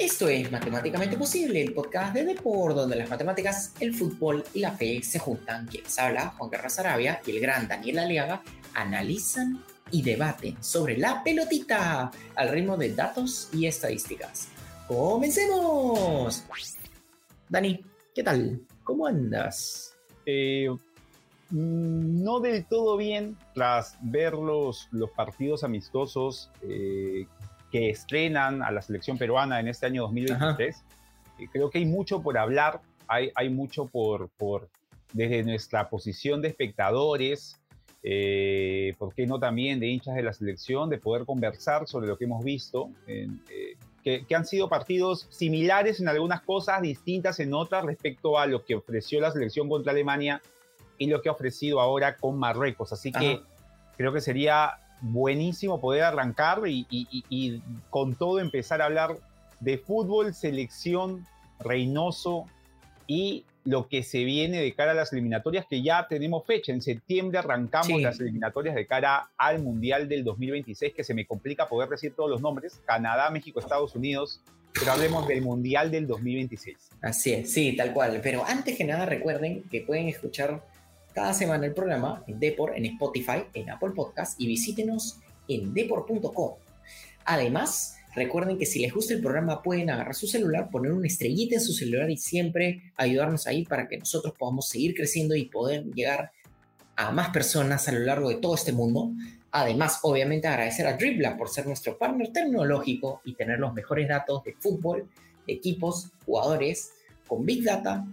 Esto es Matemáticamente Posible, el podcast de Deport, donde las matemáticas, el fútbol y la fe se juntan. Quienes habla, Juan Carlos Arabia y el gran Daniel Aliaga, analizan y debaten sobre la pelotita al ritmo de datos y estadísticas. ¡Comencemos! Dani, ¿qué tal? ¿Cómo andas? Eh, mm, no del todo bien tras ver los, partidos amistosos eh, que estrenan a la selección peruana en este año 2023. Eh, creo que hay mucho por hablar, hay, hay mucho por, por, desde nuestra posición de espectadores, eh, ¿por qué no también de hinchas de la selección, de poder conversar sobre lo que hemos visto, eh, que, que, han sido partidos similares en algunas cosas, distintas en otras respecto a lo que ofreció la selección contra Alemania y lo que ha ofrecido ahora con Marruecos. Así que creo que sería buenísimo poder arrancar y, con todo empezar a hablar de fútbol, selección, Reynoso y lo que se viene de cara a las eliminatorias, que ya tenemos fecha. En septiembre arrancamos las eliminatorias de cara al Mundial del 2026, que se me complica poder decir todos los nombres. Canadá, México, Estados Unidos. Pero hablemos del Mundial del 2026. Así es, sí, tal cual. Pero antes que nada, recuerden que pueden escuchar cada semana el programa en Depor, en Spotify, en Apple Podcast y visítenos en depor.com. Además, recuerden que si les gusta el programa pueden agarrar su celular, poner una estrellita en su celular y siempre ayudarnos ahí para que nosotros podamos seguir creciendo y poder llegar a más personas a lo largo de todo este mundo. Además, obviamente agradecer a Dribla por ser nuestro partner tecnológico y tener los mejores datos de fútbol, equipos, jugadores, con Big Data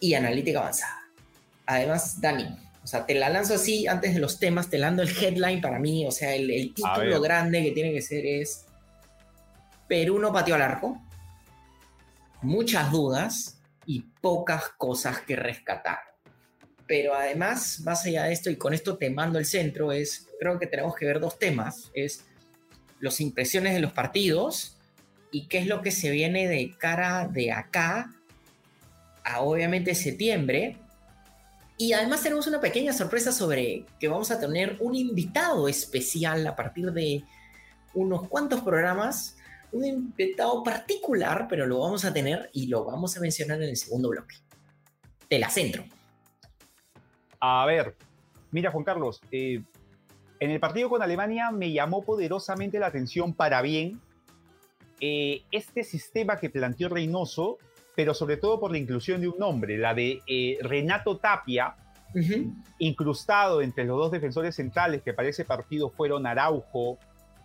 y analítica avanzada. Además, Dani, o sea, te la lanzo así antes de los temas, te lando el headline para mí, o sea, el, título grande que tiene que ser es Perú no pateó al arco, muchas dudas y pocas cosas que rescatar. Pero además, más allá de esto, y con esto te mando el centro, es, creo que tenemos que ver dos temas, es las impresiones de los partidos y qué es lo que se viene de cara de acá a obviamente septiembre, y además tenemos una pequeña sorpresa sobre que vamos a tener un invitado especial a partir de unos cuantos programas. Un invitado particular, pero lo vamos a tener y lo vamos a mencionar en el segundo bloque. De la centro. A ver, mira Juan Carlos, eh, en el partido con Alemania me llamó poderosamente la atención para bien eh, este sistema que planteó Reynoso pero sobre todo por la inclusión de un nombre, la de eh, Renato Tapia, incrustado entre los dos defensores centrales que para ese partido fueron Araujo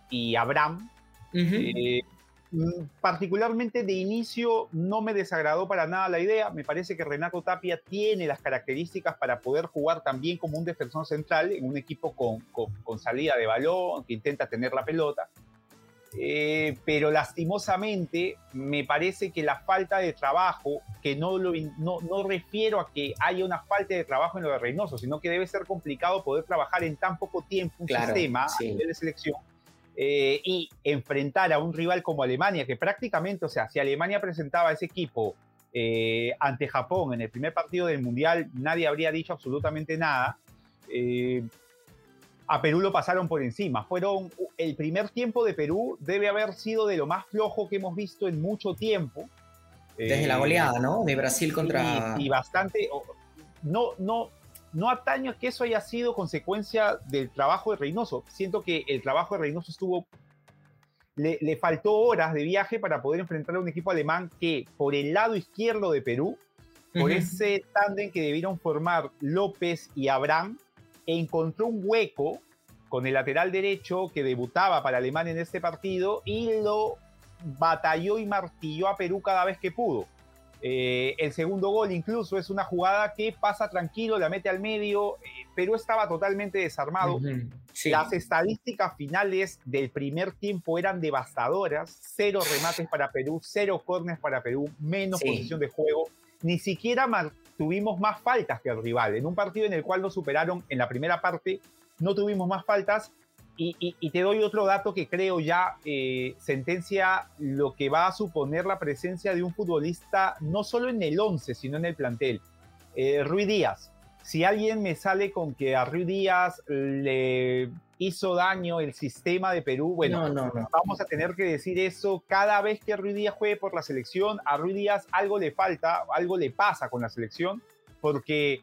y Abraham. Eh, mm, particularmente de inicio no me desagradó para nada la idea. Me parece que Renato Tapia tiene las características para poder jugar también como un defensor central en un equipo con, con salida de balón, que intenta tener la pelota. Eh, pero lastimosamente me parece que la falta de trabajo, que no, lo, no, no, refiero a que haya una falta de trabajo en lo de Reynoso, sino que debe ser complicado poder trabajar en tan poco tiempo un sistema de selección eh, y enfrentar a un rival como Alemania, que prácticamente, o sea, si Alemania presentaba ese equipo eh, ante Japón en el primer partido del Mundial, nadie habría dicho absolutamente nada a Perú lo pasaron por encima. Fueron el primer tiempo de Perú debe haber sido de lo más flojo que hemos visto en mucho tiempo. Desde la goleada, ¿no? De Brasil contra. Y, bastante. No, no, no ataño que eso haya sido consecuencia del trabajo de Reynoso. Siento que el trabajo de Reynoso estuvo. Le, faltó horas de viaje para poder enfrentar a un equipo alemán que, por el lado izquierdo de Perú, por ese tándem que debieron formar López y Abraham, encontró un hueco con el lateral derecho que debutaba para Alemania en este partido y lo batalló y martilló a Perú cada vez que pudo. Eh, el segundo gol incluso es una jugada que pasa tranquilo, la mete al medio. Eh, Perú estaba totalmente desarmado. Las estadísticas finales del primer tiempo eran devastadoras. Cero remates para Perú, cero corners para Perú, menos posición de juego. Ni siquiera tuvimos más faltas que el rival. En un partido en el cual nos superaron en la primera parte, no tuvimos más faltas. Y, te doy otro dato que creo ya eh, sentencia lo que va a suponer la presencia de un futbolista no solo en el 11, sino en el plantel. Eh, Rui Díaz. Si alguien me sale con que a Rui Díaz le hizo daño el sistema de Perú. Bueno, no, no, vamos a tener que decir eso cada vez que Ruiz Díaz juegue por la selección. A Ruiz Díaz algo le falta, algo le pasa con la selección, porque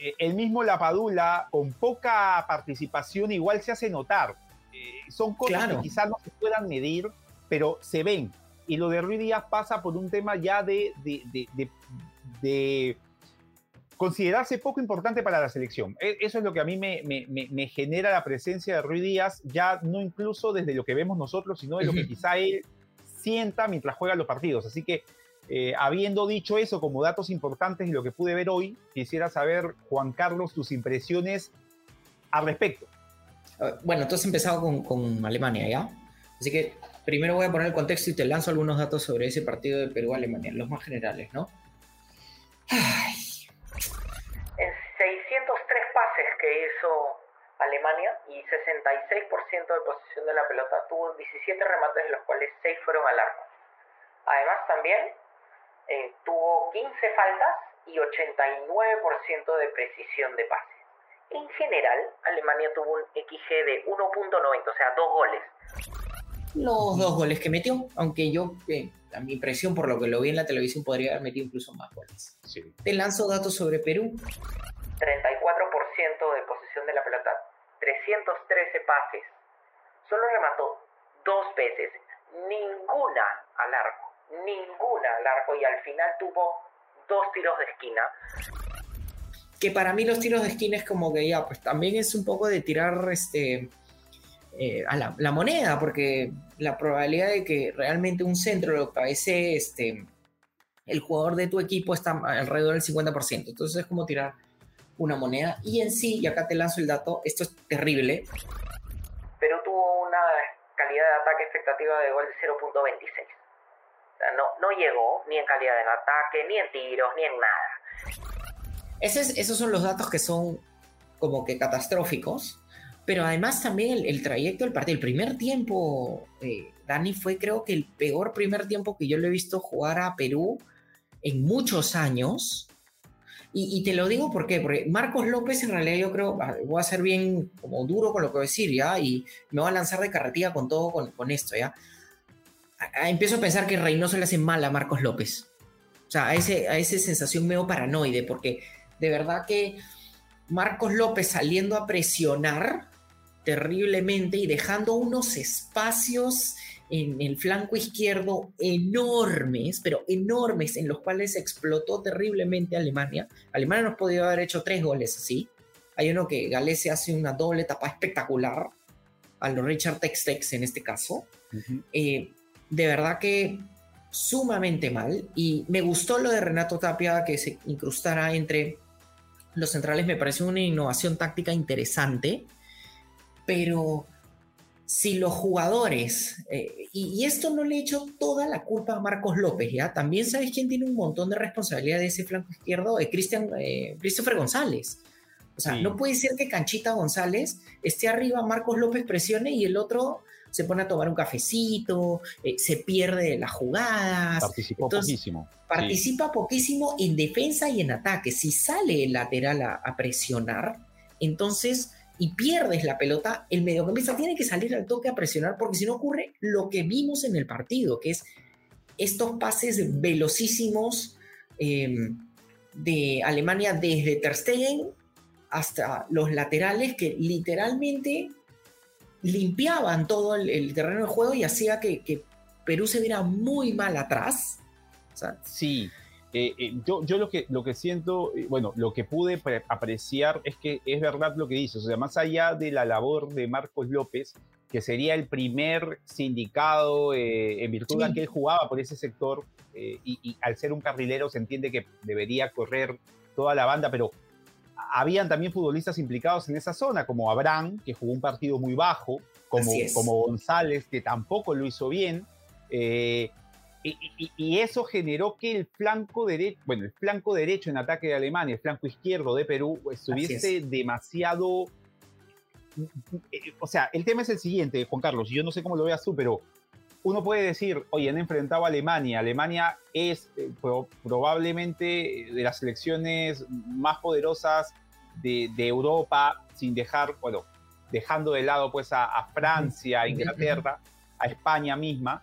eh, el mismo Lapadula, con poca participación, igual se hace notar. Eh, son cosas que quizás no se puedan medir, pero se ven. Y lo de Ruiz Díaz pasa por un tema ya de, de, considerarse poco importante para la selección. E, eso es lo que a mí me, me, genera la presencia de Ruiz Díaz, ya no incluso desde lo que vemos nosotros, sino de lo que quizá él sienta mientras juega los partidos. Así que eh, habiendo dicho eso como datos importantes y lo que pude ver hoy, quisiera saber, Juan Carlos, tus impresiones al respecto. Ah, bueno, tú has empezado con, Alemania, ¿ya? Así que primero voy a poner el contexto y te lanzo algunos datos sobre ese partido de Perú-Alemania, los más generales, ¿no? Que hizo Alemania y 66% de posesión de la pelota, tuvo 17 remates, de los cuales 6 fueron al arco. Además, también eh, tuvo 15 faltas y 89% de precisión de pase. En general, Alemania tuvo un XG de 1.90, o sea, dos goles. Los dos goles que metió, aunque yo, eh, a mi impresión por lo que lo vi en la televisión, podría haber metido incluso más goles. Te lanzo datos sobre Perú. 34% de posesión de la pelota, 313 pases. Solo remató dos veces, ninguna al arco ninguna al arco y al final tuvo dos tiros de esquina. Que para mí los tiros de esquina es como que ya, pues también es un poco de tirar este, eh, a la, moneda, porque la probabilidad de que realmente un centro lo cabece este, el jugador de tu equipo está alrededor del 50%. Entonces es como tirar una moneda. Y en sí, y acá te lanzo el dato, esto es terrible. Pero tuvo una calidad de ataque expectativa de gol de 0.26 no, no llegó ni en calidad de ataque, ni en tiros, ni en nada. esos son los datos que son como que catastróficos. Pero además también el, trayecto del partido, el primer tiempo, eh, Dani, fue creo que el peor primer tiempo que yo le he visto jugar a Perú en muchos años. Y, te lo digo ¿por qué? porque Marcos López en realidad yo creo, ah, voy a ser bien como duro con lo que voy a decir, ¿ya? Y me voy a lanzar de carretilla con todo con, con esto, ¿ya? empiezo a pensar que Reynoso le hace mal a Marcos López. O sea, a, ese, a esa sensación medio paranoide, porque de verdad que Marcos López saliendo a presionar terriblemente y dejando unos espacios en el flanco izquierdo enormes, pero enormes, en los cuales explotó terriblemente Alemania. Alemania nos podía haber hecho tres goles así. Hay uno que Galese hace una doble etapa espectacular, a los Richard Textex en este caso de verdad que sumamente mal. Y me gustó lo de Renato Tapia que se incrustara entre los centrales, me pareció una innovación táctica interesante, pero si los jugadores, eh, y, esto no le he hecho toda la culpa a Marcos López, ¿ya? También sabes quién tiene un montón de responsabilidad de ese flanco izquierdo, eh, Cristian, eh, Christopher González. O sea, no puede ser que Canchita González esté arriba, Marcos López presione y el otro se pone a tomar un cafecito, eh, se pierde las jugadas. Participa poquísimo. Participa poquísimo en defensa y en ataque. Si sale el lateral a, presionar, entonces y pierdes la pelota, el mediocampista tiene que salir al toque a presionar porque si no ocurre lo que vimos en el partido, que es estos pases velocísimos em, de Alemania desde Ter Stegen hasta los laterales que literalmente limpiaban todo el, terreno de juego y hacía que, Perú se viera muy mal atrás. sí, eh, eh, yo, yo lo, que, lo que siento, eh, bueno, lo que pude apreciar es que es verdad lo que dices, o sea, más allá de la labor de Marcos López, que sería el primer sindicado en virtud de que él jugaba por ese sector, y, y al ser un carrilero se entiende que debería correr toda la banda, pero habían también futbolistas implicados en esa zona, como Abraham, que jugó un partido muy bajo, como, como González, que tampoco lo hizo bien. Eh, y, eso generó que el flanco derecho, bueno, el flanco derecho en ataque de Alemania, el flanco izquierdo de Perú, estuviese demasiado. O sea, el tema es el siguiente, Juan Carlos, y yo no sé cómo lo veas tú, pero uno puede decir, oye, han enfrentado a Alemania. Alemania es eh, probablemente de las selecciones más poderosas de, Europa, sin dejar, bueno, dejando de lado pues a, Francia, a Inglaterra, a España misma,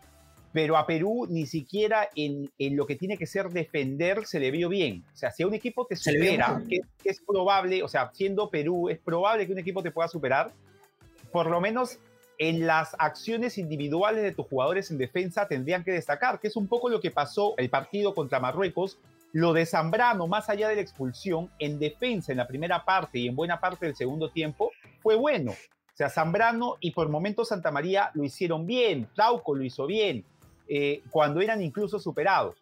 pero a Perú ni siquiera en, lo que tiene que ser defender se le vio bien. O sea, si a un equipo te supera, que, es probable, o sea, siendo Perú, es probable que un equipo te pueda superar, por lo menos en las acciones individuales de tus jugadores en defensa tendrían que destacar, que es un poco lo que pasó el partido contra Marruecos. Lo de Zambrano, más allá de la expulsión, en defensa en la primera parte y en buena parte del segundo tiempo, fue bueno. O sea, Zambrano y por momentos Santa María lo hicieron bien, Trauco lo hizo bien, eh, cuando eran incluso superados.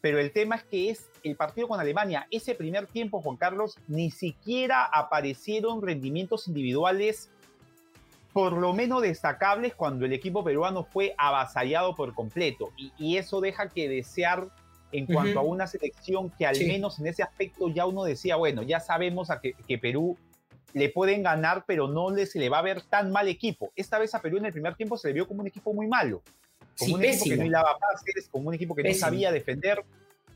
Pero el tema es que es el partido con Alemania, ese primer tiempo, Juan Carlos, ni siquiera aparecieron rendimientos individuales por lo menos destacables cuando el equipo peruano fue avasallado por completo. Y, eso deja que desear en cuanto a una selección que al menos en ese aspecto ya uno decía, bueno, ya sabemos a que, Perú le pueden ganar, pero no le, se le va a ver tan mal equipo. Esta vez a Perú en el primer tiempo se le vio como un equipo muy malo, como un equipo que no hilaba pases, como un equipo que no sabía defender,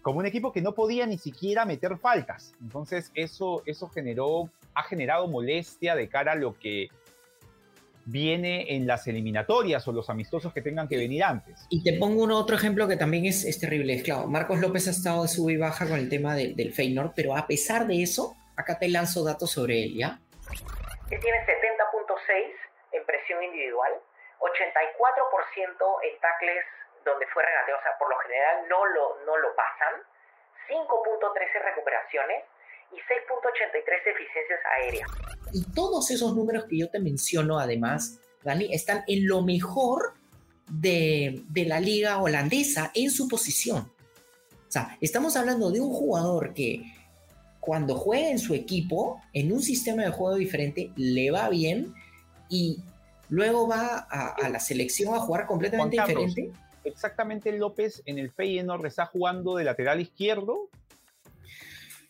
como un equipo que no podía ni siquiera meter faltas. Entonces eso, eso generó, ha generado molestia de cara a lo que viene en las eliminatorias o los amistosos que tengan que venir antes. Y te pongo un otro ejemplo que también es, es terrible. Claro, Marcos López ha estado de sub y baja con el tema del Feyenoord, pero a pesar de eso, acá te lanzo datos sobre él, ¿ya? Él tiene 70.6 en presión individual, 84% en tacles donde fue regateo, o sea, por lo general no lo, no lo pasan, 5.13 recuperaciones, y 6.83 eficiencias aéreas. Y todos esos números que yo te menciono, además, Dani, están en lo mejor de, de la liga holandesa en su posición. O sea, estamos hablando de un jugador que cuando juega en su equipo, en un sistema de juego diferente, le va bien y luego va a, la selección a jugar completamente diferente. Exactamente López en el Feyenoord está jugando de lateral izquierdo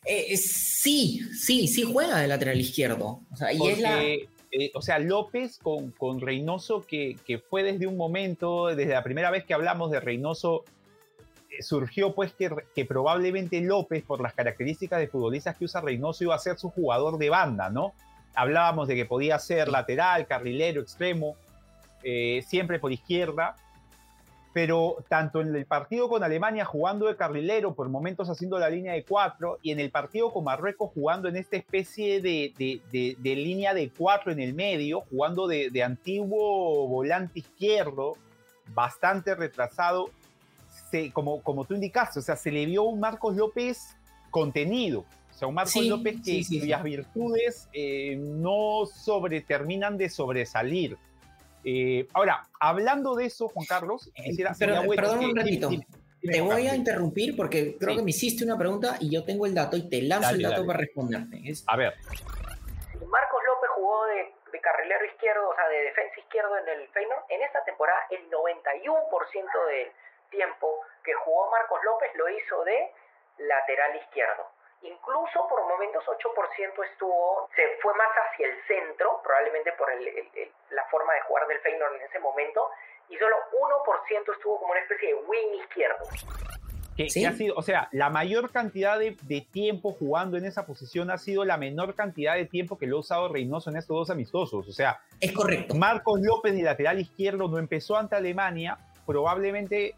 eh, sí, sí, sí juega de lateral izquierdo. O sea, y es la... Eh, o sea, López con, con Reynoso, que, que, fue desde un momento, desde la primera vez que hablamos de Reynoso, eh, surgió pues que, que, probablemente López, por las características de futbolistas que usa Reynoso, iba a ser su jugador de banda, ¿no? Hablábamos de que podía ser lateral, carrilero, extremo, siempre por izquierda pero tanto en el partido con Alemania jugando de carrilero, por momentos haciendo la línea de cuatro, y en el partido con Marruecos jugando en esta especie de, de, línea de cuatro en el medio, jugando de, antiguo volante izquierdo, bastante retrasado, se, como, como tú indicaste, o sea, se le vio un Marcos López contenido, o sea, un Marcos López que cuyas virtudes eh, no sobre, terminan de sobresalir. Eh, ahora, hablando de eso, Juan Carlos, eh, perdón un ratito. te voy a interrumpir porque creo que me hiciste una pregunta y yo tengo el dato y te lanzo el dato para responderte. A ver. Marcos López jugó de, carrilero izquierdo, o sea, de defensa izquierdo en el Feyenoord. En esta temporada, el 91% del tiempo que jugó Marcos López lo hizo de lateral izquierdo. Incluso por momentos 8% estuvo, se fue más hacia el centro, probablemente por la forma de jugar del Feyenoord en ese momento, y solo 1% estuvo como una especie de wing izquierdo. Que, ha sido, o sea, la mayor cantidad de, tiempo jugando en esa posición ha sido la menor cantidad de tiempo que lo ha usado Reynoso en estos dos amistosos. O sea, es correcto. Marcos López, de lateral izquierdo, no empezó ante Alemania, probablemente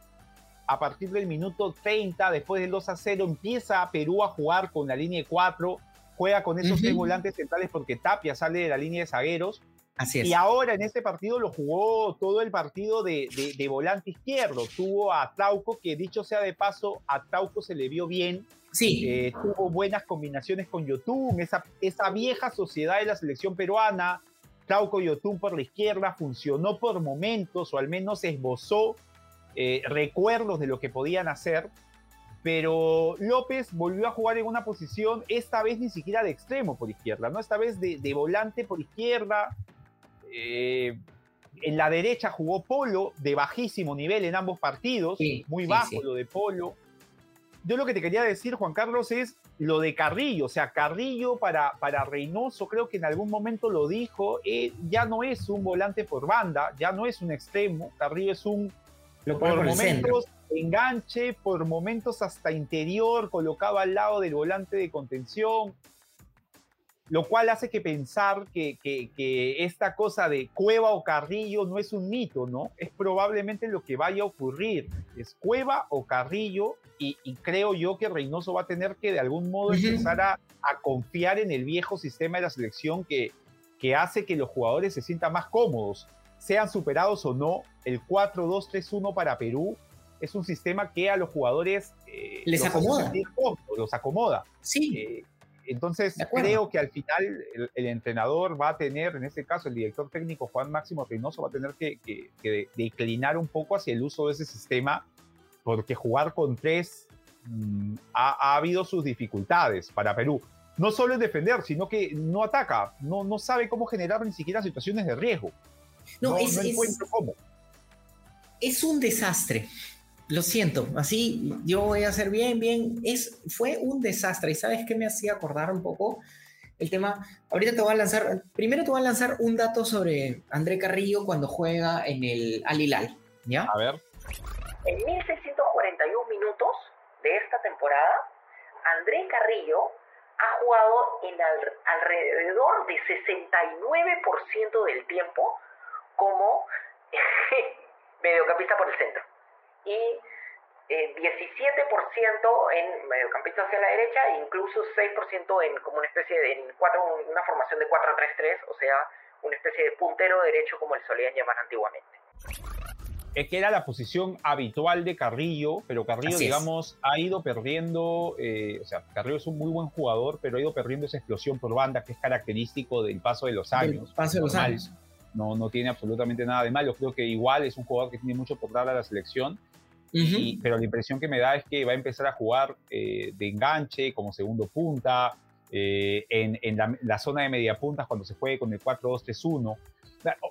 a partir del minuto 30, después del 2 a 0, empieza Perú a jugar con la línea de 4, juega con esos tres volantes centrales porque Tapia sale de la línea de zagueros. Así es. Y ahora en este partido lo jugó todo el partido de, de, volante izquierdo. Tuvo a Trauco, que dicho sea de paso, a Trauco se le vio bien. Sí. Eh, tuvo buenas combinaciones con Yotun, esa, esa vieja sociedad de la selección peruana. Trauco Yotun por la izquierda funcionó por momentos, o al menos esbozó eh, recuerdos de lo que podían hacer, pero López volvió a jugar en una posición, esta vez ni siquiera de extremo por izquierda, ¿no? Esta vez de, volante por izquierda. Eh, en la derecha jugó Polo de bajísimo nivel en ambos partidos, muy bajo lo de Polo. Yo lo que te quería decir, Juan Carlos, es lo de Carrillo. O sea, Carrillo para, para Reynoso, creo que en algún momento lo dijo, eh, ya no es un volante por banda, ya no es un extremo. Carrillo es un por momentos enganche, por momentos hasta interior, colocado al lado del volante de contención. lo cual hace que pensar que, esta cosa de Cueva o Carrillo no es un mito, ¿no? Es probablemente lo que vaya a ocurrir. Es Cueva o Carrillo y, creo yo que Reynoso va a tener que de algún modo empezar a, confiar en el viejo sistema de la selección que, que hace que los jugadores se sientan más cómodos, sean superados o no. El 4-2-3-1 para Perú es un sistema que a los jugadores eh, les acomoda. los acomoda. Sí. Eh, entonces, creo que al final el, entrenador va a tener, en este caso el director técnico Juan Máximo Reynoso, va a tener que, declinar un poco hacia el uso de ese sistema, porque jugar con tres mm, ha, habido sus dificultades para Perú. No solo en defender, sino que no ataca, no, no sabe cómo generar ni siquiera situaciones de riesgo. No, es, cómo. Es un desastre. Lo siento, así yo voy a hacer bien, bien. Es, fue un desastre. ¿Y sabes qué me hacía acordar un poco? El tema, ahorita te voy a lanzar, primero te voy a lanzar un dato sobre André Carrillo cuando juega en el Al Hilal, ¿ya? A ver. En 1641 minutos de esta temporada, André Carrillo ha jugado en alrededor de 69% del tiempo como mediocampista por el centro y eh, 17% en mediocampista hacia la derecha e incluso 6% en como una especie de en cuatro, una formación de 4-3-3, o sea, una especie de puntero derecho como le solían llamar antiguamente. Es que era la posición habitual de Carrillo, pero Carrillo, digamos, ha ido perdiendo, eh, o sea, Carrillo es un muy buen jugador, pero ha ido perdiendo esa explosión por banda que es característico del paso de los años. paso de los años. No, no tiene absolutamente nada de malo. Creo que igual es un jugador que tiene mucho por dar a la selección pero la impresión que me da es que va a empezar a jugar eh, de enganche, como segundo punta, eh, en, en la, zona de media puntas cuando se juegue con el 4-2-3-1.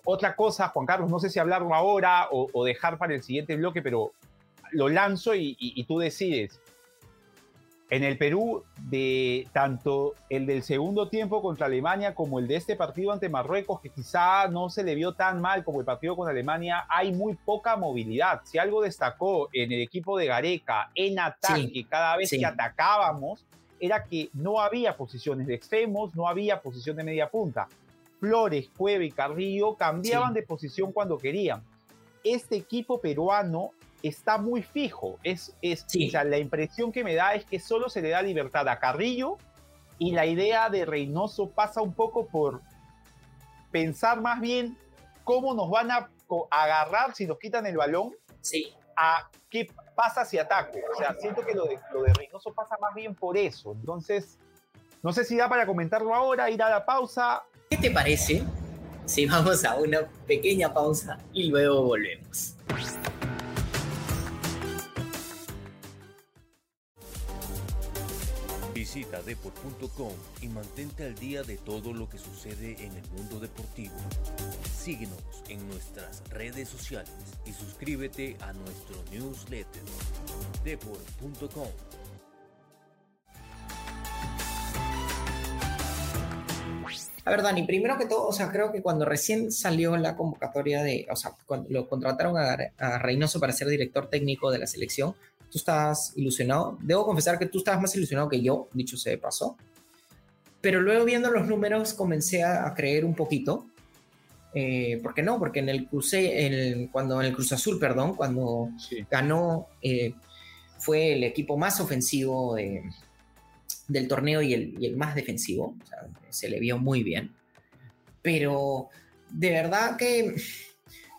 Otra cosa, Juan Carlos, no sé si hablarlo ahora o, dejar para el siguiente bloque, pero lo lanzo y tú decides. En el Perú, de tanto el del segundo tiempo contra Alemania como el de este partido ante Marruecos, que quizá no se le vio tan mal como el partido con Alemania, hay muy poca movilidad. Si algo destacó en el equipo de Gareca en ataque, cada vez que atacábamos, era que no había posiciones de extremos, no había posición de media punta. Flores, Cueva y Carrillo cambiaban de posición cuando querían. Este equipo peruano está muy fijo. Es, es la impresión que me da es que solo se le da libertad a Carrillo y la idea de Reynoso pasa un poco por pensar más bien cómo nos van a agarrar si nos quitan el balón sí. a qué pasa si ataco. O sea, siento que lo de, lo de Reynoso pasa más bien por eso. Entonces, no sé si da para comentarlo ahora, ir a la pausa. ¿Qué te parece si vamos a una pequeña pausa y luego volvemos? Visita deport.com y mantente al día de todo lo que sucede en el mundo deportivo. Síguenos en nuestras redes sociales y suscríbete a nuestro newsletter deport.com. A ver, Dani, primero que todo, o sea, creo que cuando recién salió la convocatoria de, o sea, cuando lo contrataron a, a Reynoso para ser director técnico de la selección, tú estabas ilusionado. Debo confesar que tú estabas más ilusionado que yo, dicho se pasó. Pero luego viendo los números comencé a, creer un poquito. Eh, ¿Por qué no? Porque en el cruce, en cuando en el Cruz Azul, perdón, cuando ganó, eh, fue el equipo más ofensivo del torneo y el, más defensivo. se le vio muy bien. Pero de verdad que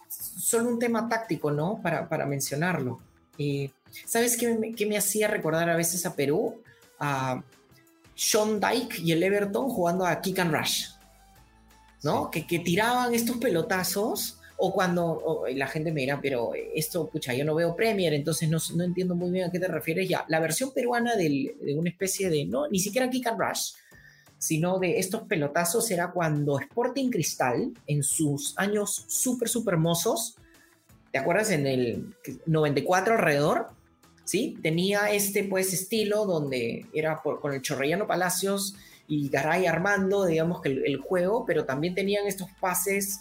solo un tema táctico, ¿no? Para, para mencionarlo. Eh, ¿Sabes qué me, hacía recordar a veces a Perú? A Sean Dyke y el Everton jugando a Kick and Rush, ¿no? Que, que, tiraban estos pelotazos. O cuando la gente me dirá, pero esto, pucha, yo no veo Premier, entonces no, no entiendo muy bien a qué te refieres ya. La versión peruana de una especie de, no, ni siquiera Kick and Rush, sino de estos pelotazos era cuando Sporting Cristal, en sus años súper, súper hermosos, ¿te acuerdas? En el 94 alrededor, ¿sí? Tenía este pues estilo donde era con el Chorrellano Palacios y Garay armando, digamos que el, juego, pero también tenían estos pases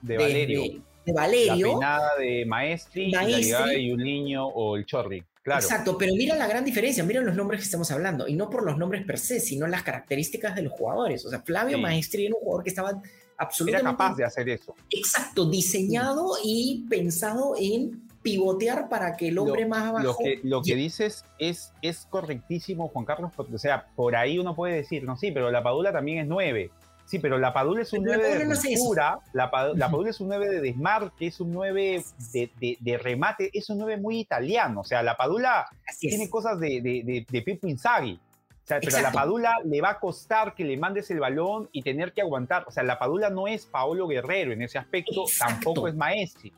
de, Valerio. De, Valerio. La de Maestri, y la de Yuliño o el Chorri. Claro. Exacto, pero mira la gran diferencia, mira los nombres que estamos hablando, y no por los nombres per se, sino las características de los jugadores. O sea, Flavio Sí. Maestri era un jugador que estaba Era absolutamente capaz de hacer eso. Exacto, diseñado y pensado en pivotear para que el hombre más abajo. Lo que, lo que dices es, es correctísimo, Juan Carlos, porque, o sea, por ahí uno puede decir, no, sí, pero la Padula también es 9. Sí, pero la Padula es un Pero la 9 de Padula no ruptura, la, Pa- la. Padula es un 9 de desmarque, es un 9 de, de- de remate, es un 9 muy italiano. O sea, la Padula Así es. tiene cosas de, de, de, Pippo Inzaghi. O sea, pero a la. Padula le va a costar que le mandes el balón y tener que aguantar. O sea, la Padula no es Paolo Guerrero en ese aspecto, Exacto. tampoco es Maestri.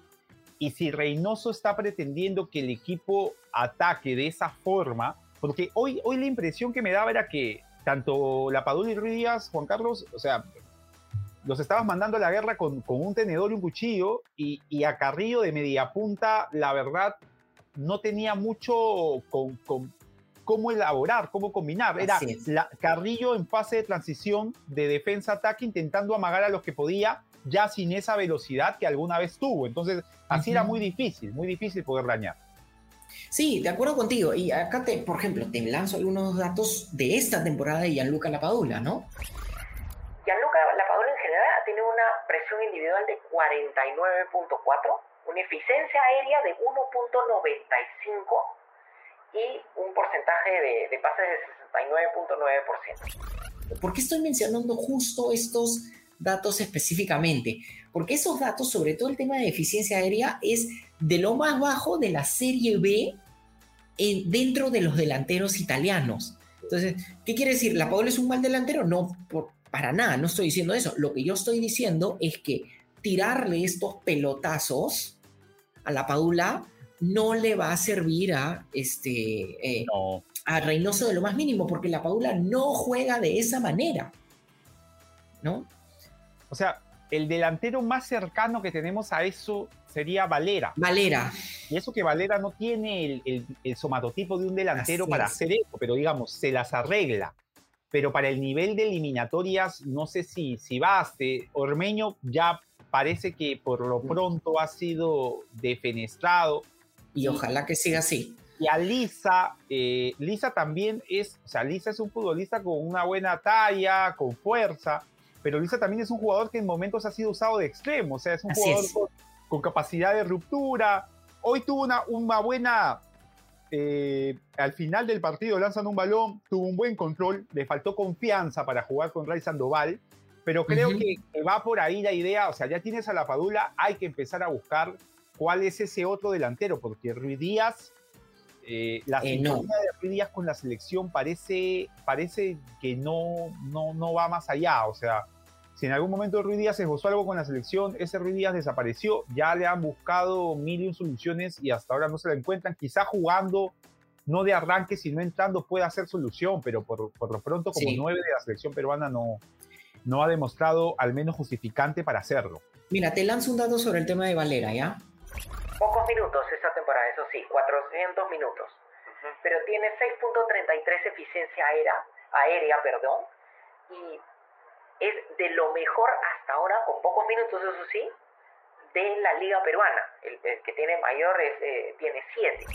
Y si Reynoso está pretendiendo que el equipo ataque de esa forma, porque hoy, hoy la impresión que me daba era que tanto la Padula y Ruiz Díaz, Juan Carlos, o sea, los estabas mandando a la guerra con, con un tenedor y un cuchillo, y, y a Carrillo de media punta, la verdad, no tenía mucho con, con cómo elaborar, cómo combinar. Era la, Carrillo en fase de transición de defensa-ataque, intentando amagar a los que podía, ya sin esa velocidad que alguna vez tuvo. Entonces, así era muy difícil, muy difícil poder dañar. Sí, de acuerdo contigo. Y acá, te, por ejemplo, te lanzo algunos datos de esta temporada de Gianluca Lapadula, ¿no? Gianluca Lapadula en general tiene una presión individual de 49.4, una eficiencia aérea de 1.95 y un porcentaje de, de pases de 69.9%. ¿Por qué estoy mencionando justo estos datos específicamente? Porque esos datos, sobre todo el tema de eficiencia aérea, es de lo más bajo de la Serie B en- dentro de los delanteros italianos. Entonces, ¿qué quiere decir? ¿La Padula es un mal delantero? No, por- para nada, no estoy diciendo eso. Lo que yo estoy diciendo es que tirarle estos pelotazos a la Padula no le va a servir a este eh, No, a Reynoso de lo más mínimo, porque la Padula no juega de esa manera. ¿No? O sea, el delantero más cercano que tenemos a eso sería Valera. Valera. Y eso que Valera no tiene el, el- el somatotipo de un delantero Así para es. hacer eso, pero digamos, se las arregla. Pero para el nivel de eliminatorias, no sé si, si baste. Ormeño ya parece que por lo pronto ha sido defenestrado. Y ojalá que siga así. Y a Lisa, eh, Lisa también es, o sea, Lisa es un futbolista con una buena talla, con fuerza, pero Lisa también es un jugador que en momentos ha sido usado de extremo, o sea, es un Así jugador es. con, con capacidad de ruptura. Hoy tuvo una, una buena, eh, al final del partido lanzan un balón, tuvo un buen control, le faltó confianza para jugar con Ray Sandoval, pero creo que va por ahí la idea, o sea, ya tienes a la Padula, hay que empezar a buscar cuál es ese otro delantero, porque Ruiz Díaz, eh, la Eh, no. de Ruiz Díaz con la selección parece, parece que no, no, no va más allá, o sea, si en algún momento Ruiz Díaz esbozó algo con la selección, ese Ruiz Díaz desapareció, ya le han buscado mil y un soluciones y hasta ahora no se la encuentran, quizá jugando no de arranque, sino entrando pueda ser solución, pero por, por lo pronto como Sí. nueve de la selección peruana no, no ha demostrado al menos justificante para hacerlo. Mira, te lanzo un dato sobre el tema de Valera, ¿ya? Pocos minutos esta temporada, eso sí, 400 minutos. Pero tiene 6.33 eficiencia aérea, aérea, perdón, y es de lo mejor hasta ahora, con pocos minutos, eso sí, de la liga peruana. El, el que tiene mayor es, eh, tiene 7.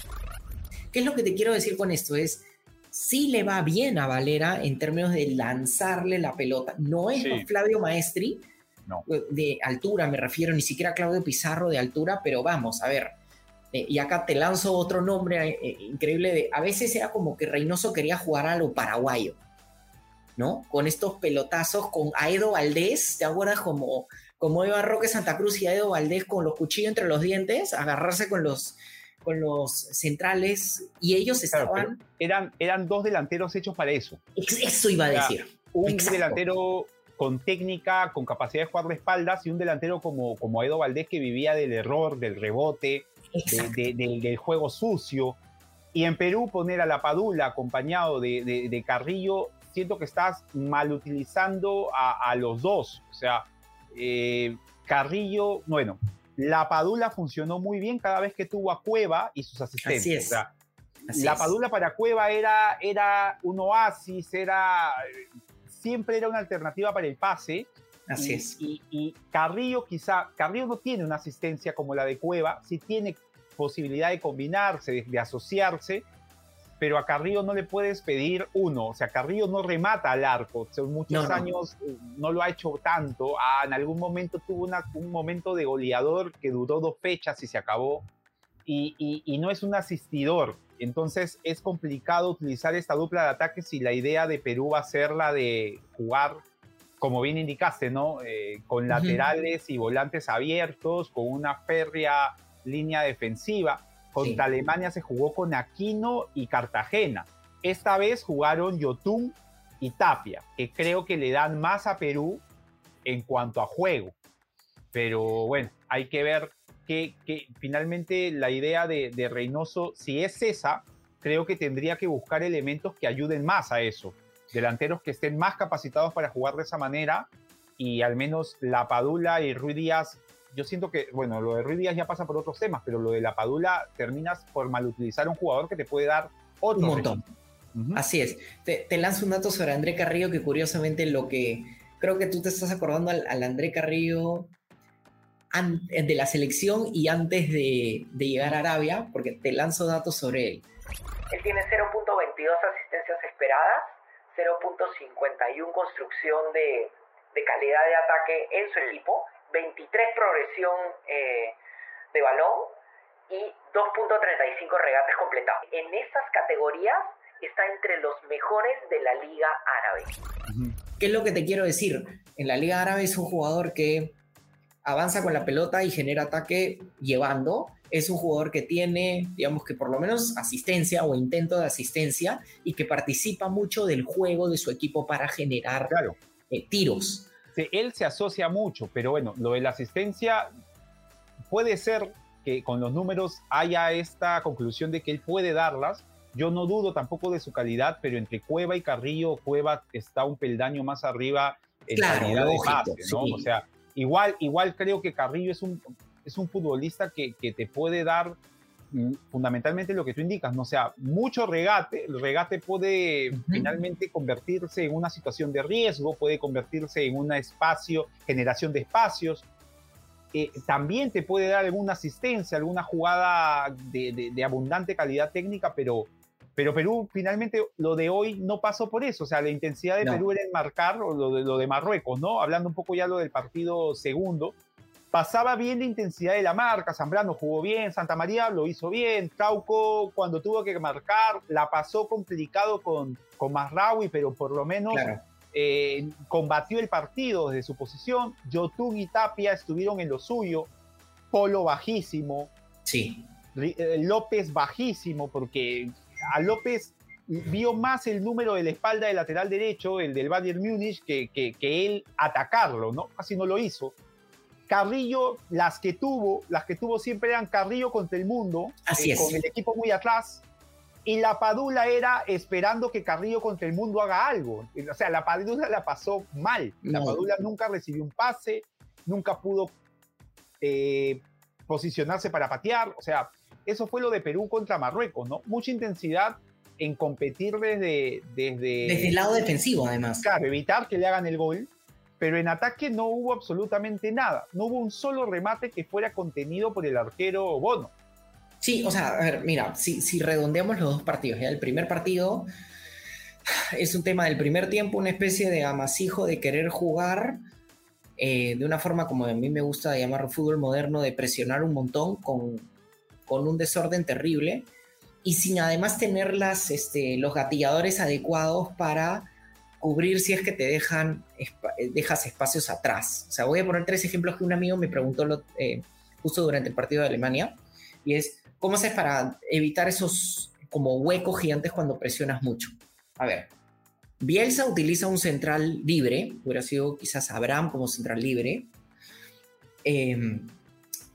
¿Qué es lo que te quiero decir con esto? Es, sí le va bien a Valera en términos de lanzarle la pelota. No es Sí. Flavio Maestri, No. de altura me refiero, ni siquiera Claudio Pizarro de altura, pero vamos, a ver. eh, y acá te lanzo otro nombre eh, eh, increíble de, a veces era como que Reynoso quería jugar a lo paraguayo, ¿no? Con estos pelotazos con Aedo Valdés, ¿te acuerdas como, como Eva Roque Santa Cruz y Aedo Valdés con los cuchillos entre los dientes, agarrarse con los, con los centrales y ellos Claro, estaban... Eran, eran dos delanteros hechos para eso. Eso iba a decir. un Exacto. delantero con técnica, con capacidad de jugar de espaldas y un delantero como, como Edo Valdés que vivía del error, del rebote, de- Exacto. de- del- del juego sucio. Y en Perú poner a la Padula acompañado de, de- de Carrillo, siento que estás mal utilizando a, a los dos. O sea, eh, Carrillo, bueno, la Padula funcionó muy bien cada vez que tuvo a Cueva y sus asistentes. Así es. O sea, Así la es. Padula para Cueva era, era un oasis, era, siempre era una alternativa para el pase. Así y, es. Y, y Carrillo quizá, Carrillo no tiene una asistencia como la de Cueva, sí tiene posibilidad de combinarse, de, asociarse, pero a Carrillo no le puedes pedir uno, o sea, Carrillo no remata al arco, son muchos años eh, no lo ha hecho tanto, ah, en algún momento tuvo un momento de goleador que duró dos fechas y se acabó, y, y, no es un asistidor, entonces es complicado utilizar esta dupla de ataques si la idea de Perú va a ser la de jugar como bien indicaste, ¿no? Eh, con laterales y volantes abiertos, con una férrea línea defensiva. Contra Alemania se jugó con Aquino y Cartagena. Esta vez jugaron Yotun y Tapia, que creo que le dan más a Perú en cuanto a juego. Pero bueno, hay que ver que, finalmente la idea de, de Reynoso, si es esa, creo que tendría que buscar elementos que ayuden más a eso delanteros que estén más capacitados para jugar de esa manera y al menos la Padula y Ruiz Díaz, yo siento que, bueno, lo de Ruiz Díaz ya pasa por otros temas, pero lo de la Padula terminas por malutilizar a un jugador que te puede dar otro un montón. Así es. Te, lanzo un dato sobre André Carrillo que curiosamente lo que creo que tú te estás acordando al, André Carrillo de la selección y antes de, de llegar a Arabia, porque te lanzo datos sobre él. Él tiene 0.22 asistencias esperadas 0.51 construcción de, calidad de ataque en su equipo, 23 progresión eh, de balón y 2.35 regates completados. En esas categorías está entre los mejores de la Liga Árabe. ¿Qué es lo que te quiero decir? En la Liga Árabe es un jugador que avanza con la pelota y genera ataque llevando, es un jugador que tiene, digamos que por lo menos asistencia o intento de asistencia y que participa mucho del juego de su equipo para generar eh, tiros. él se asocia mucho, pero bueno, lo de la asistencia puede ser que con los números haya esta conclusión de que él puede darlas. Yo no dudo tampoco de su calidad, pero entre Cueva y Carrillo, Cueva está un peldaño más arriba en calidad de base, ¿no? O sea, igual, igual creo que Carrillo es un, es un futbolista que, te puede dar mm, fundamentalmente lo que tú indicas, ¿no? O sea, mucho regate, el regate puede finalmente convertirse en una situación de riesgo, puede convertirse en un espacio, generación de espacios, eh, también te puede dar alguna asistencia, alguna jugada de, abundante calidad técnica, pero, pero Perú finalmente lo de hoy no pasó por eso, o sea, la intensidad de Perú era enmarcar lo de, lo de Marruecos, ¿no? Hablando un poco ya lo del partido segundo, pasaba bien la intensidad de la marca, Zambrano jugó bien, Santa María lo hizo bien, Trauco cuando tuvo que marcar la pasó complicado con, con Masraui, pero por lo menos eh, combatió el partido desde su posición, Yotun y Tapia estuvieron en lo suyo, Polo bajísimo, sí. Eh, López bajísimo, porque a López vio más el número de la espalda del lateral derecho, el del Bayern Múnich, que, que, que él atacarlo, ¿no? Casi no lo hizo. Carrillo, las que tuvo, las que tuvo siempre eran Carrillo contra el mundo, Así eh, con el equipo muy atrás, y la Padula era esperando que Carrillo contra el mundo haga algo. O sea, la Padula la pasó mal. La Padula nunca recibió un pase, nunca pudo eh, posicionarse para patear. O sea, eso fue lo de Perú contra Marruecos, ¿no? Mucha intensidad en competir desde... Desde, desde el lado defensivo, además. Claro, evitar que le hagan el gol pero en ataque no hubo absolutamente nada. No hubo un solo remate que fuera contenido por el arquero Bono. Sí, o sea, a ver, mira, si, si redondeamos los dos partidos, ¿ya? el primer partido es un tema del primer tiempo, una especie de amasijo de querer jugar eh, de una forma como a mí me gusta llamar fútbol moderno, de presionar un montón con, con un desorden terrible y sin además tener las, este, los gatilladores adecuados para cubrir si es que te dejan, eh, dejas espacios atrás. O sea, voy a poner tres ejemplos que un amigo me preguntó eh, justo durante el partido de Alemania, y es, ¿cómo haces para evitar esos como huecos gigantes cuando presionas mucho? A ver, Bielsa utiliza un central libre, hubiera sido quizás Abraham como central libre. Em,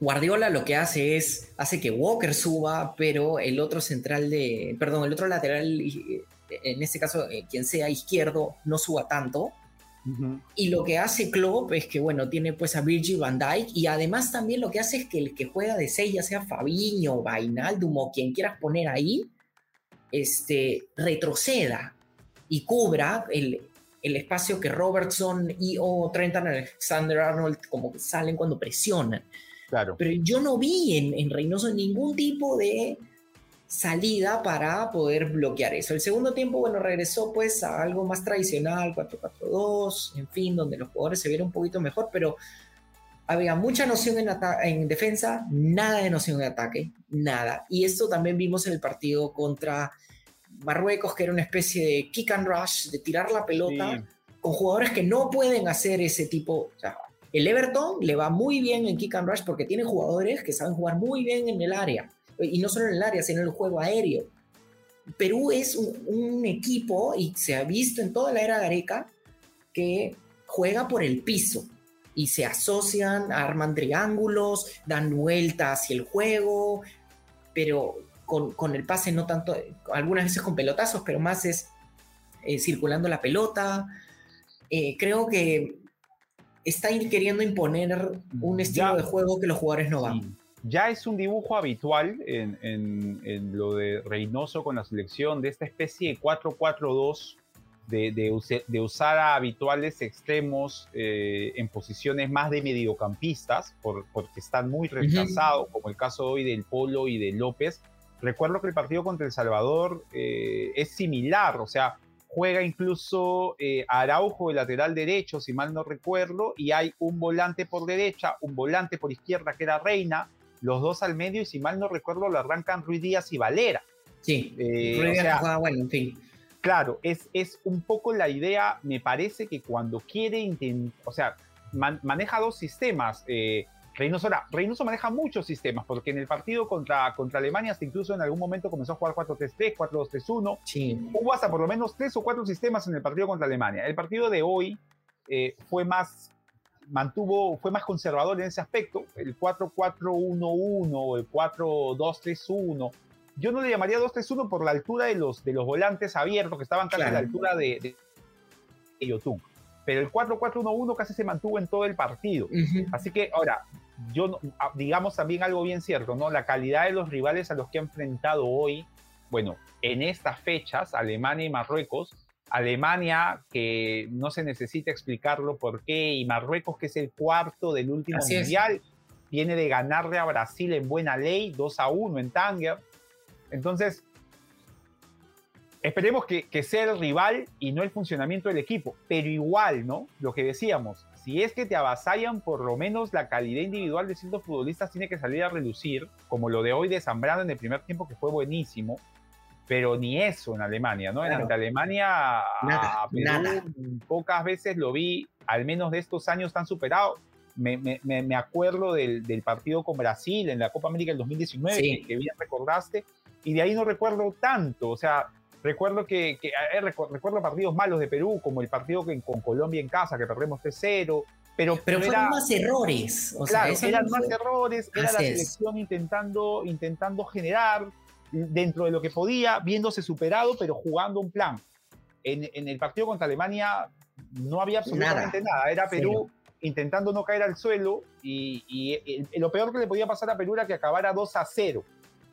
Guardiola lo que hace es, hace que Walker suba, pero el otro central de, perdón, el otro lateral en este caso, eh, quien sea izquierdo, no suba tanto. Y lo que hace Klopp es que, bueno, tiene pues a Virgil van Dijk y además también lo que hace es que el que juega de 6, ya sea Fabiño, Vainaldum o quien quieras poner ahí, este, retroceda y cubra el, el espacio que Robertson y o Trenton Alexander Arnold como que salen cuando presionan. Claro. Pero yo no vi en, en Reynoso ningún tipo de salida para poder bloquear eso. El segundo tiempo, bueno, regresó pues a algo más tradicional, 4-4-2, en fin, donde los jugadores se vieron un poquito mejor, pero había mucha noción en, en defensa, nada de noción de ataque, nada. Y esto también vimos en el partido contra Marruecos, que era una especie de kick and rush, de tirar la pelota con jugadores que no pueden hacer ese tipo. O sea, el Everton le va muy bien en kick and rush porque tiene jugadores que saben jugar muy bien en el área y no solo en el área, sino en el juego aéreo. Perú es un, equipo, y se ha visto en toda la era de Areca, que juega por el piso y se asocian, arman triángulos, dan vueltas hacia el juego, pero con, con, el pase no tanto, algunas veces con pelotazos, pero más es eh, circulando la pelota. Eh, creo que está queriendo imponer un estilo de juego que los jugadores no van. Ya es un dibujo habitual en, lo de Reynoso con la selección de esta especie de 4-4-2, de, usar a habituales extremos eh, en posiciones más de mediocampistas, porque están muy retrasados, como el caso hoy del Polo y de López. Recuerdo que el partido contra El Salvador eh, es similar, o sea, juega incluso eh, Araujo de lateral derecho, si mal no recuerdo, y hay un volante por derecha, un volante por izquierda que era Reina, los dos al medio y si mal no recuerdo lo arrancan Ruiz Díaz y Valera. Sí, eh, Ruiz Díaz bueno, en fin. Claro, es, es un poco la idea, me parece que cuando quiere intentar, o sea, maneja dos sistemas. Eh, Reynoso, Reynoso maneja muchos sistemas, porque en el partido contra, contra Alemania hasta incluso en algún momento comenzó a jugar 4-3-3, 4-2-3-1. Sí. Hubo hasta por lo menos tres o cuatro sistemas en el partido contra Alemania. El partido de hoy eh, fue más mantuvo, fue más conservador en ese aspecto, el 4-4-1-1 o el 4-2-3-1. Yo no le llamaría 2-3-1 por la altura de los, de los volantes abiertos que estaban casi a la altura de, de, Yotun. Pero el 4-4-1-1 casi se mantuvo en todo el partido. Así que ahora, yo digamos también algo bien cierto, ¿no? La calidad de los rivales a los que ha enfrentado hoy, bueno, en estas fechas, Alemania y Marruecos, Alemania, que no se necesita explicarlo por qué, y Marruecos, que es el cuarto del último mundial, viene de ganarle a Brasil en buena ley, 2 a 1 en Tanger. Entonces, esperemos que, que, sea el rival y no el funcionamiento del equipo, pero igual, ¿no? Lo que decíamos, si es que te avasallan, por lo menos la calidad individual de ciertos futbolistas tiene que salir a reducir, como lo de hoy de Zambrano en el primer tiempo, que fue buenísimo pero ni eso en Alemania, ¿no? En Alemania, nada, pocas veces lo vi, al menos de estos años tan superado. Me, me, me acuerdo del, del, partido con Brasil en la Copa América del 2019, que, bien recordaste, y de ahí no recuerdo tanto, o sea, recuerdo que, que eh, recuerdo partidos malos de Perú, como el partido que, con Colombia en casa, que perdemos 3-0, pero, pero fueron más errores. O claro, eran más errores, era la selección intentando, intentando generar, dentro de lo que podía, viéndose superado, pero jugando un plan. En, en el partido contra Alemania no había absolutamente nada, era Perú intentando no caer al suelo y, y, lo peor que le podía pasar a Perú era que acabara 2 a 0.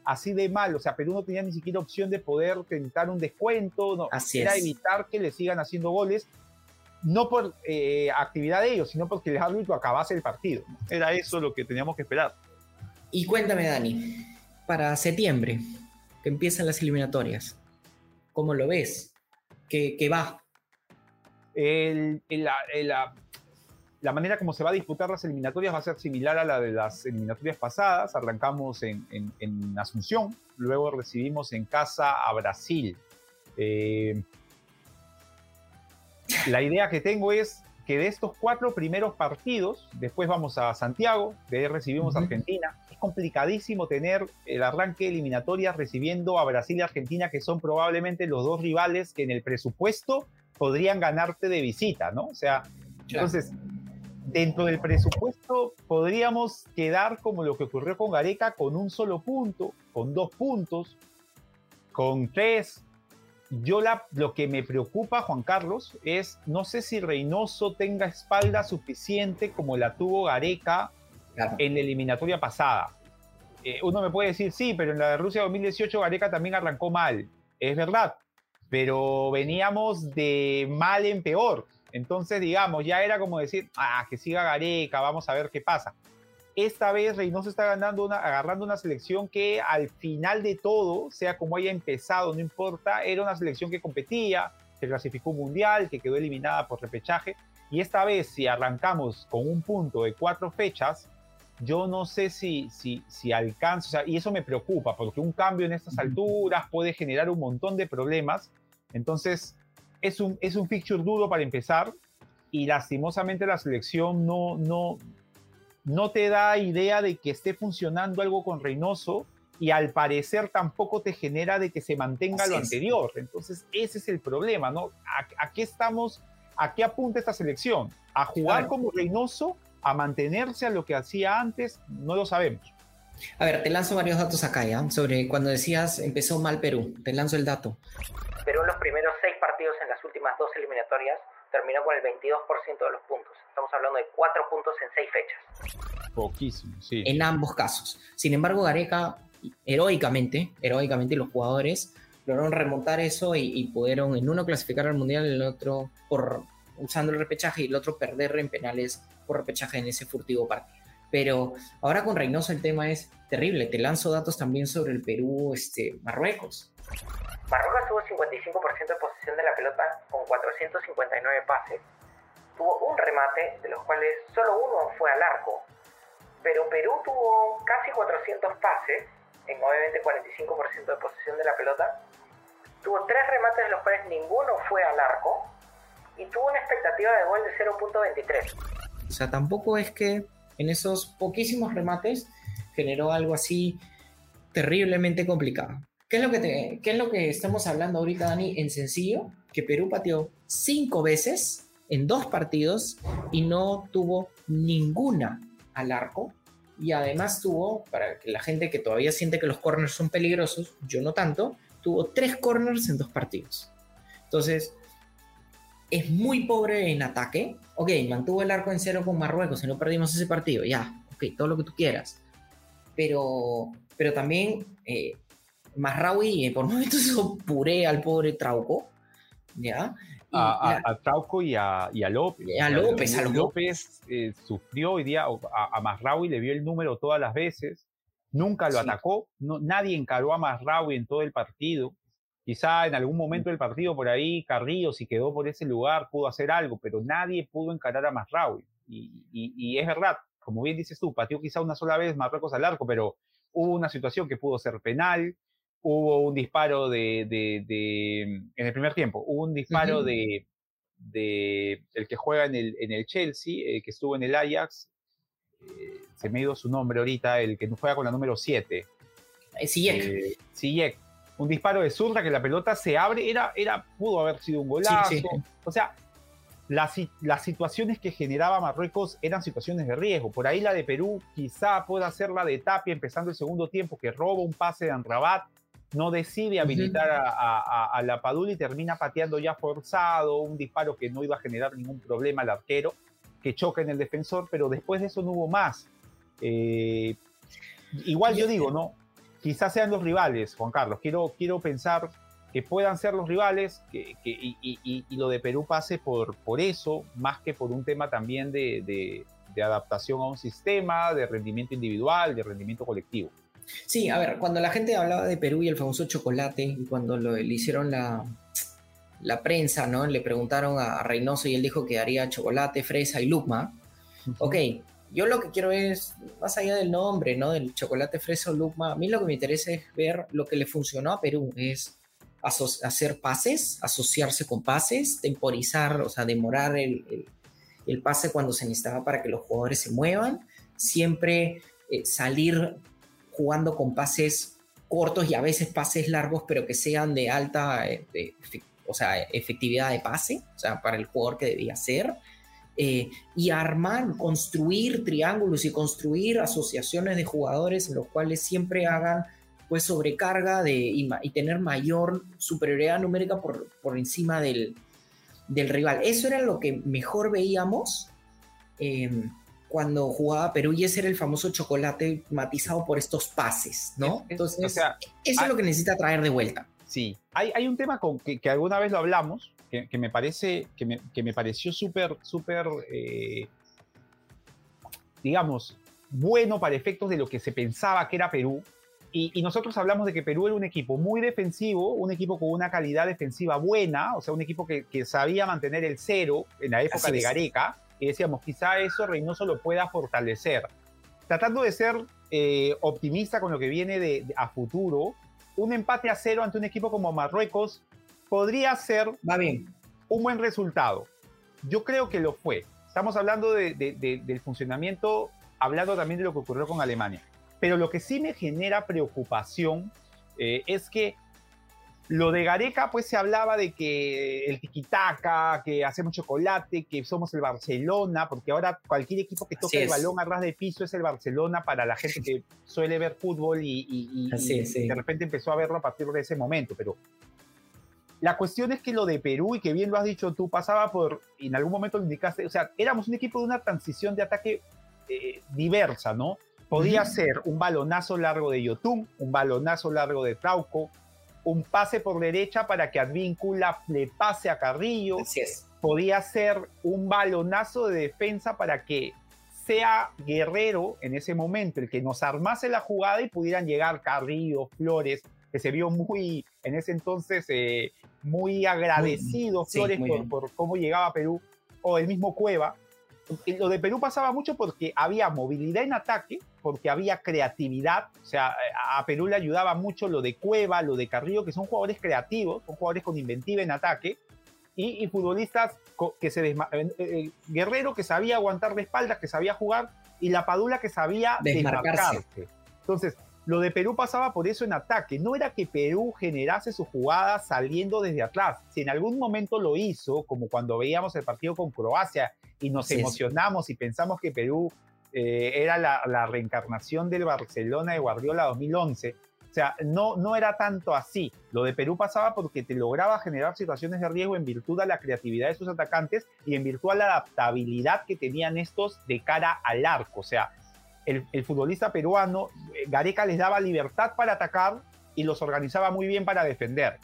Así de mal, o sea, Perú no tenía ni siquiera opción de poder tentar un descuento, no, era evitar que le sigan haciendo goles, no por eh, actividad de ellos, sino porque el árbitro acabase el partido. Era eso lo que teníamos que esperar. Y cuéntame, Dani, para septiembre, que empiezan las eliminatorias. ¿Cómo lo ves? ¿Qué, va? La, manera como se va a disputar las eliminatorias va a ser similar a la de las eliminatorias pasadas. Arrancamos en, Asunción, luego recibimos en casa a Brasil. Eh, la idea que tengo es que de estos cuatro primeros partidos, después vamos a Santiago, de ahí recibimos a Argentina. Es complicadísimo tener el arranque eliminatoria recibiendo a Brasil y Argentina, que son probablemente los dos rivales que en el presupuesto podrían ganarte de visita, ¿no? O sea, entonces, dentro del presupuesto podríamos quedar como lo que ocurrió con Gareca, con un solo punto, con dos puntos, con tres, yo la, lo que me preocupa, Juan Carlos, es no sé si Reynoso tenga espalda suficiente como la tuvo Gareca en la eliminatoria pasada. Eh, uno me puede decir, sí, pero en la de Rusia 2018 Gareca también arrancó mal. Es verdad, pero veníamos de mal en peor. Entonces, digamos, ya era como decir, ah, que siga Gareca, vamos a ver qué pasa. esta vez Reynoso está ganando una, agarrando una selección que al final de todo, sea como haya empezado, no importa, era una selección que competía, que clasificó mundial, que quedó eliminada por repechaje. Y esta vez, si arrancamos con un punto de cuatro fechas, yo no sé si, si, si alcanza, o sea, y eso me preocupa, porque un cambio en estas alturas puede generar un montón de problemas. Entonces, es un, es un fixture duro para empezar, y lastimosamente la selección no, no, no te da idea de que esté funcionando algo con Reynoso y al parecer tampoco te genera de que se mantenga lo anterior. Entonces, ese es el problema, ¿no? ¿A, qué estamos, a qué apunta esta selección? ¿A jugar como Reynoso? ¿A mantenerse a lo que hacía antes? No lo sabemos. A ver, te lanzo varios datos acá, ¿ya? Sobre cuando decías empezó mal Perú. Te lanzo el dato. Perú en los primeros seis partidos en las últimas dos eliminatorias terminó con el 22% de los puntos. Estamos hablando de cuatro puntos en seis fechas. Poquísimo, sí. En ambos casos. Sin embargo, Gareca, heroicamente, heroicamente los jugadores lograron remontar eso y, pudieron en uno clasificar al Mundial, en el otro por usando el repechaje y el otro perder en penales por repechaje en ese furtivo partido. Pero ahora con Reynoso el tema es terrible. Te lanzo datos también sobre el Perú, este, Marruecos. Marruecos tuvo 55% de posesión de la pelota con 459 pases. Tuvo un remate, de los cuales solo uno fue al arco. Pero Perú tuvo casi 400 pases, en obviamente 45% de posesión de la pelota. Tuvo tres remates, de los cuales ninguno fue al arco. Y tuvo una expectativa de gol de 0.23. O sea, tampoco es que en esos poquísimos remates generó algo así terriblemente complicado. ¿Qué es, lo que ¿Qué es lo que estamos hablando ahorita, Dani? En sencillo, que Perú pateó cinco veces en dos partidos y no tuvo ninguna al arco. Y además tuvo, para la gente que todavía siente que los corners son peligrosos, yo no tanto, tuvo tres corners en dos partidos. Entonces, es muy pobre en ataque. Ok, mantuvo el arco en cero con Marruecos y no perdimos ese partido, ya, ok, todo lo que tú quieras. Pero, pero también eh, Masraoui por momentos hizo puré al pobre Trauco, ¿ya? a, Trauco y a, López. A López, a López. Eh, sufrió hoy día, a, a le vio el número todas las veces, nunca lo atacó, no, nadie encaró a Masraoui en todo el partido. Quizá en algún momento del partido por ahí Carrillo, si quedó por ese lugar, pudo hacer algo, pero nadie pudo encarar a Masraoui. Y, y, es verdad, como bien dices tú, pateó quizá una sola vez Marruecos al arco, pero hubo una situación que pudo ser penal, hubo un disparo de, de, en el primer tiempo, hubo un disparo de, de, el que juega en el, en el Chelsea, el que estuvo en el Ajax, eh, se me ha ido su nombre ahorita, el que juega con la número 7. Sijek. Eh, un disparo de zurda que la pelota se abre, era, era, pudo haber sido un golazo. O sea, las, las, situaciones que generaba Marruecos eran situaciones de riesgo. Por ahí la de Perú quizá pueda ser la de Tapia empezando el segundo tiempo, que roba un pase de Anrabat no decide habilitar a, la Padula y termina pateando ya forzado, un disparo que no iba a generar ningún problema al arquero, que choca en el defensor, pero después de eso no hubo más. Eh, igual yo digo, ¿no? Quizás sean los rivales, Juan Carlos. Quiero, quiero pensar que puedan ser los rivales que, y, lo de Perú pase por, por eso, más que por un tema también de adaptación a un sistema, de rendimiento individual, de rendimiento colectivo. Sí, a ver, cuando la gente hablaba de Perú y el famoso chocolate, y cuando lo, le hicieron la, la prensa, ¿no? Le preguntaron a Reynoso y él dijo que haría chocolate, fresa y lupma. Ok, yo lo que quiero es, más allá del nombre, ¿no? Del chocolate, fresa o lupma, a mí lo que me interesa es ver lo que le funcionó a Perú, es hacer pases, asociarse con pases, temporizar, o sea, demorar el, el, pase cuando se necesitaba para que los jugadores se muevan, siempre eh, salir jugando con pases cortos y a veces pases largos, pero que sean de alta eh, o sea, efectividad de pase, o sea, para el jugador que debía ser. Eh, y armar, construir triángulos y construir asociaciones de jugadores en los cuales siempre hagan pues sobrecarga de, y, tener mayor superioridad numérica por, por encima del, del, rival. Eso era lo que mejor veíamos. Eh, cuando jugaba Perú y ese era el famoso chocolate matizado por estos pases, ¿no? Entonces, eso es lo que necesita traer de vuelta. Sí, hay, hay un tema con que, que, alguna vez lo hablamos, que, que me parece, que me, que me pareció súper, súper, eh, digamos, bueno para efectos de lo que se pensaba que era Perú. Y, nosotros hablamos de que Perú era un equipo muy defensivo, un equipo con una calidad defensiva buena, o sea, un equipo que, sabía mantener el cero en la época de Gareca. Y decíamos, quizá eso Reynoso lo pueda fortalecer. Tratando de ser eh, optimista con lo que viene de, a futuro, un empate a cero ante un equipo como Marruecos podría ser Va bien. un buen resultado. Yo creo que lo fue. Estamos hablando del funcionamiento, hablando también de lo que ocurrió con Alemania. Pero lo que sí me genera preocupación eh, es que lo de Gareca, pues se hablaba de que el tiquitaca, que hacemos chocolate, que somos el Barcelona, porque ahora cualquier equipo que toque el balón a ras de piso es el Barcelona para la gente que suele ver fútbol y, de repente empezó a verlo a partir de ese momento. Pero la cuestión es que lo de Perú, y que bien lo has dicho tú, pasaba por, en algún momento lo indicaste, o sea, éramos un equipo de una transición de ataque eh, diversa, ¿no? Podía ser un balonazo largo de Yotun, un balonazo largo de Trauco, un pase por derecha para que Advíncula le pase a Carrillo. Así es. Podía ser un balonazo de defensa para que sea Guerrero en ese momento el que nos armase la jugada y pudieran llegar Carrillo, Flores, que se vio muy, en ese entonces, eh, muy agradecido Flores por, por, cómo llegaba a Perú, o el mismo Cueva, lo de Perú pasaba mucho porque había movilidad en ataque, porque había creatividad, o sea, a Perú le ayudaba mucho lo de Cueva, lo de Carrillo, que son jugadores creativos, son jugadores con inventiva en ataque, y, futbolistas que se eh, eh, Guerrero que sabía aguantar de espaldas, que sabía jugar, y la Padula que sabía desmarcarse. Entonces, lo de Perú pasaba por eso en ataque. No era que Perú generase su jugada saliendo desde atrás. Si en algún momento lo hizo, como cuando veíamos el partido con Croacia y nos emocionamos y pensamos que Perú eh, era la, reencarnación del Barcelona de Guardiola 2011. O sea, no, no era tanto así. Lo de Perú pasaba porque te lograba generar situaciones de riesgo en virtud de la creatividad de sus atacantes y en virtud de la adaptabilidad que tenían estos de cara al arco. O sea, el, futbolista peruano, eh, Gareca les daba libertad para atacar y los organizaba muy bien para defender.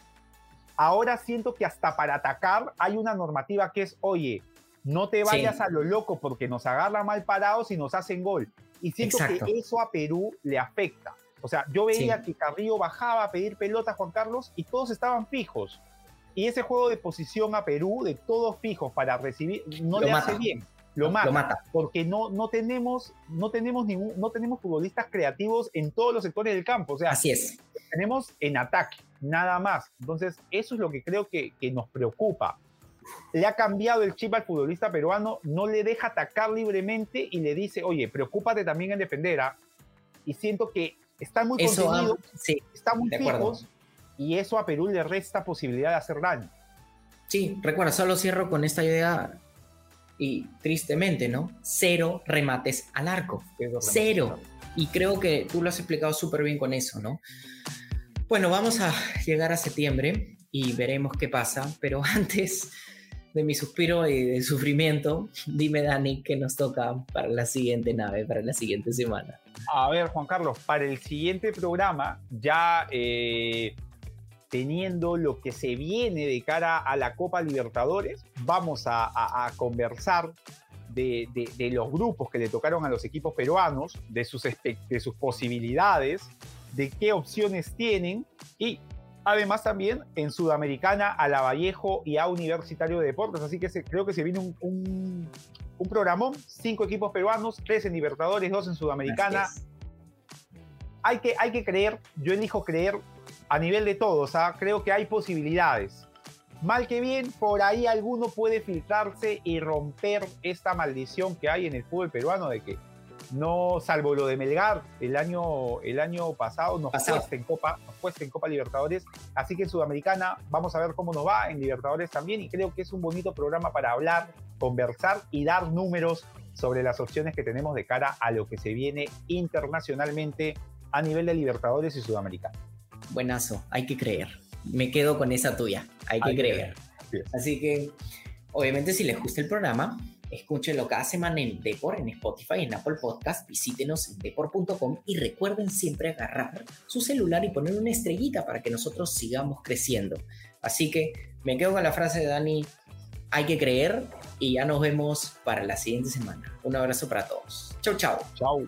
Ahora siento que hasta para atacar hay una normativa que es, oye, no te vayas a lo loco porque nos agarra mal parados y nos hacen gol. Y siento que eso a Perú le afecta. O sea, yo veía que Carrillo bajaba a pedir pelota a Juan Carlos y todos estaban fijos. Y ese juego de posición a Perú, de todos fijos para recibir, no le hace bien lo mata, porque no, no tenemos, no tenemos ningún, no tenemos futbolistas creativos en todos los sectores del campo. O sea, Así es. Tenemos en ataque, nada más. Entonces, eso es lo que creo que, que nos preocupa. Le ha cambiado el chip al futbolista peruano, no le deja atacar libremente y le dice, oye, preocúpate también en defender. ¿ah?". Y siento que están muy contenidos, están muy fijos, y eso a Perú le resta posibilidad de hacer daño. Sí, recuerda, solo cierro con esta idea y tristemente, ¿no? Cero remates al arco. Cero. Y creo que tú lo has explicado súper bien con eso, ¿no? Bueno, vamos a llegar a septiembre y veremos qué pasa, pero antes de mi suspiro y de sufrimiento, dime Dani qué nos toca para la siguiente nave, para la siguiente semana. A ver, Juan Carlos, para el siguiente programa ya eh, teniendo lo que se viene de cara a la Copa Libertadores. Vamos a, conversar de, los grupos que le tocaron a los equipos peruanos, de sus, de sus posibilidades, de qué opciones tienen y además también en Sudamericana a La Vallejo y a Universitario de Deportes. Así que creo que se viene un, un, un, programón, cinco equipos peruanos, tres en Libertadores, dos en Sudamericana. Hay que, hay que creer, yo elijo creer a nivel de todos, ¿ah? creo que hay posibilidades. Mal que bien, por ahí alguno puede filtrarse y romper esta maldición que hay en el fútbol peruano de que no, salvo lo de Melgar, el año, el año pasado nos cuesta en Copa, nos en Copa Libertadores, así que en Sudamericana vamos a ver cómo nos va, en Libertadores también, y creo que es un bonito programa para hablar, conversar y dar números sobre las opciones que tenemos de cara a lo que se viene internacionalmente a nivel de Libertadores y Sudamericana buenazo, hay que creer. Me quedo con esa tuya, hay que creer. Así que, obviamente, si les gusta el programa, escúchenlo cada semana en Depor, en Spotify, en Apple Podcast, visítenos en depor.com y recuerden siempre agarrar su celular y poner una estrellita para que nosotros sigamos creciendo. Así que me quedo con la frase de Dani, hay que creer y ya nos vemos para la siguiente semana. Un abrazo para todos. Chau, chau. Chau.